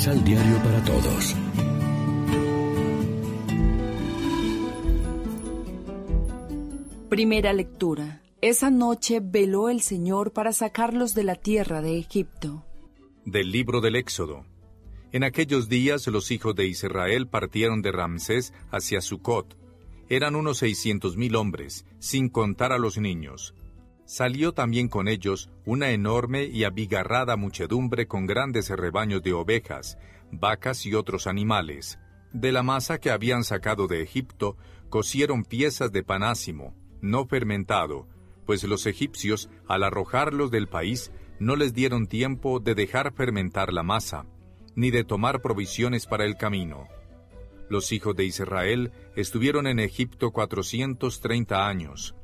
Misal Diario para Todos. Primera lectura. Esa noche veló el Señor para sacarlos de la tierra de Egipto. Del libro del Éxodo. En aquellos días los hijos de Israel partieron de Ramsés hacia Sucot. Eran unos seiscientos mil hombres, sin contar a los niños. Salió también con ellos una enorme y abigarrada muchedumbre con grandes rebaños de ovejas, vacas y otros animales. De la masa que habían sacado de Egipto, cocieron piezas de panásimo, no fermentado, pues los egipcios, al arrojarlos del país, no les dieron tiempo de dejar fermentar la masa, ni de tomar provisiones para el camino. Los hijos de Israel estuvieron en Egipto cuatrocientos treinta años.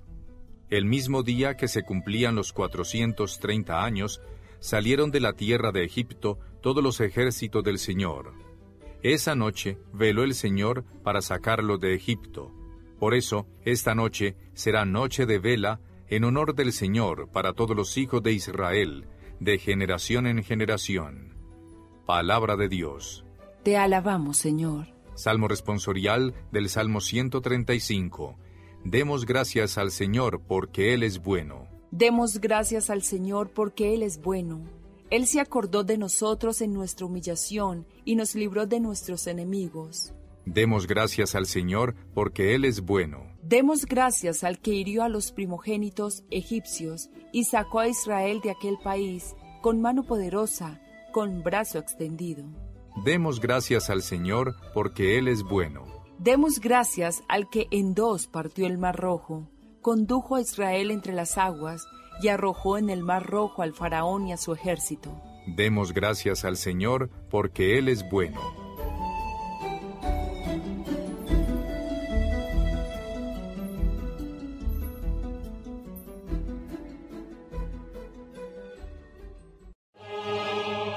El mismo día que se cumplían los cuatrocientos treinta años, salieron de la tierra de Egipto todos los ejércitos del Señor. Esa noche veló el Señor para sacarlo de Egipto. Por eso, esta noche será noche de vela en honor del Señor para todos los hijos de Israel, de generación en generación. Palabra de Dios. Te alabamos, Señor. Salmo responsorial del Salmo 135. Demos gracias al Señor porque Él es bueno. Demos gracias al Señor porque Él es bueno. Él se acordó de nosotros en nuestra humillación y nos libró de nuestros enemigos. Demos gracias al Señor porque Él es bueno. Demos gracias al que hirió a los primogénitos egipcios y sacó a Israel de aquel país con mano poderosa, con brazo extendido. Demos gracias al Señor porque Él es bueno. Demos gracias al que en dos partió el mar rojo, condujo a Israel entre las aguas y arrojó en el mar rojo al faraón y a su ejército. Demos gracias al Señor porque Él es bueno.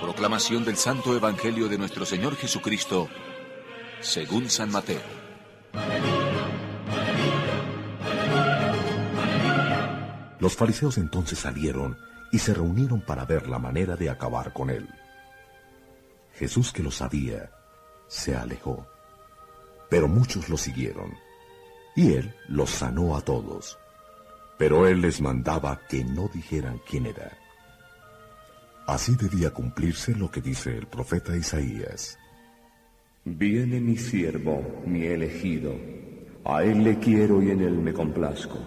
Proclamación del Santo Evangelio de nuestro Señor Jesucristo, según San Mateo. Los fariseos entonces salieron y se reunieron para ver la manera de acabar con él. Jesús, que lo sabía, se alejó, pero muchos lo siguieron, y él los sanó a todos. Pero él les mandaba que no dijeran quién era. Así debía cumplirse lo que dice el profeta Isaías. Viene mi siervo, mi elegido. A él le quiero y en él me complazco.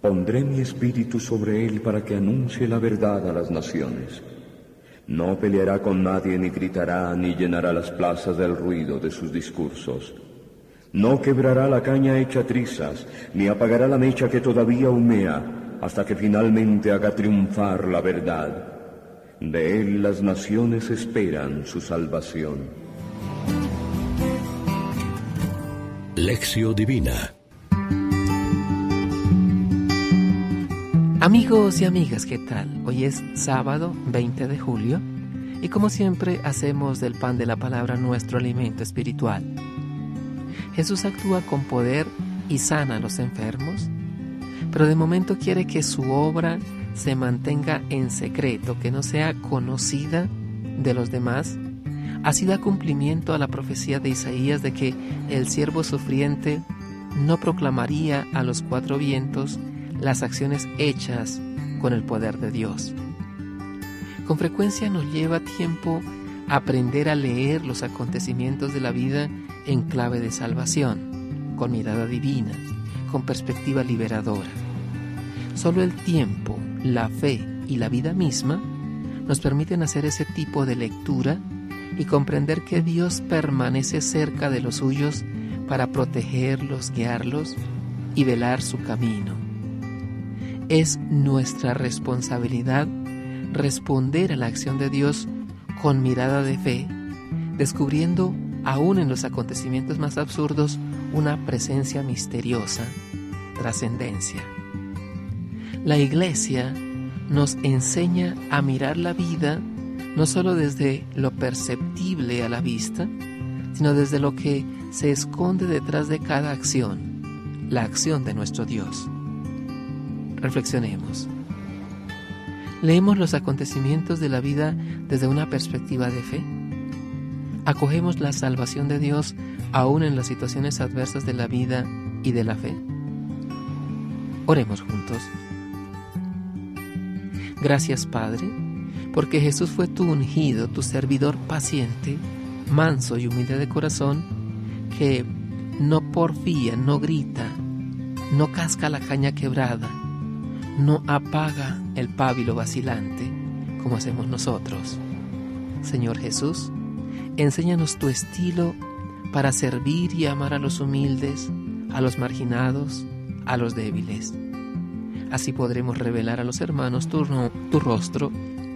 Pondré mi espíritu sobre él para que anuncie la verdad a las naciones. No peleará con nadie, ni gritará, ni llenará las plazas del ruido de sus discursos. No quebrará la caña hecha trizas, ni apagará la mecha que todavía humea, hasta que finalmente haga triunfar la verdad. De él las naciones esperan su salvación. Lección Divina Amigos y amigas, ¿qué tal? Hoy es sábado 20 de julio y como siempre hacemos del pan de la palabra nuestro alimento espiritual. Jesús actúa con poder y sana a los enfermos, pero de momento quiere que su obra se mantenga en secreto, que no sea conocida de los demás, así da cumplimiento a la profecía de Isaías de que el siervo sufriente no proclamaría a los cuatro vientos las acciones hechas con el poder de Dios. Con frecuencia nos lleva tiempo aprender a leer los acontecimientos de la vida en clave de salvación, con mirada divina, con perspectiva liberadora. Solo el tiempo, la fe y la vida misma nos permiten hacer ese tipo de lectura y comprender que Dios permanece cerca de los suyos para protegerlos, guiarlos y velar su camino. Es nuestra responsabilidad responder a la acción de Dios con mirada de fe, descubriendo aún en los acontecimientos más absurdos una presencia misteriosa, trascendencia. La iglesia nos enseña a mirar la vida no solo desde lo perceptible a la vista, sino desde lo que se esconde detrás de cada acción, la acción de nuestro Dios. Reflexionemos. Leemos los acontecimientos de la vida desde una perspectiva de fe. acogemos la salvación de Dios aún en las situaciones adversas de la vida y de la fe. Oremos juntos. Gracias Padre, porque Jesús fue tu ungido, tu servidor paciente, manso y humilde de corazón, que no porfía, no grita, no casca la caña quebrada, no apaga el pábilo vacilante, como hacemos nosotros. Señor Jesús, enséñanos tu estilo para servir y amar a los humildes, a los marginados, a los débiles. Así podremos revelar a los hermanos tu, tu rostro.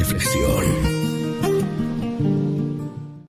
reflexión.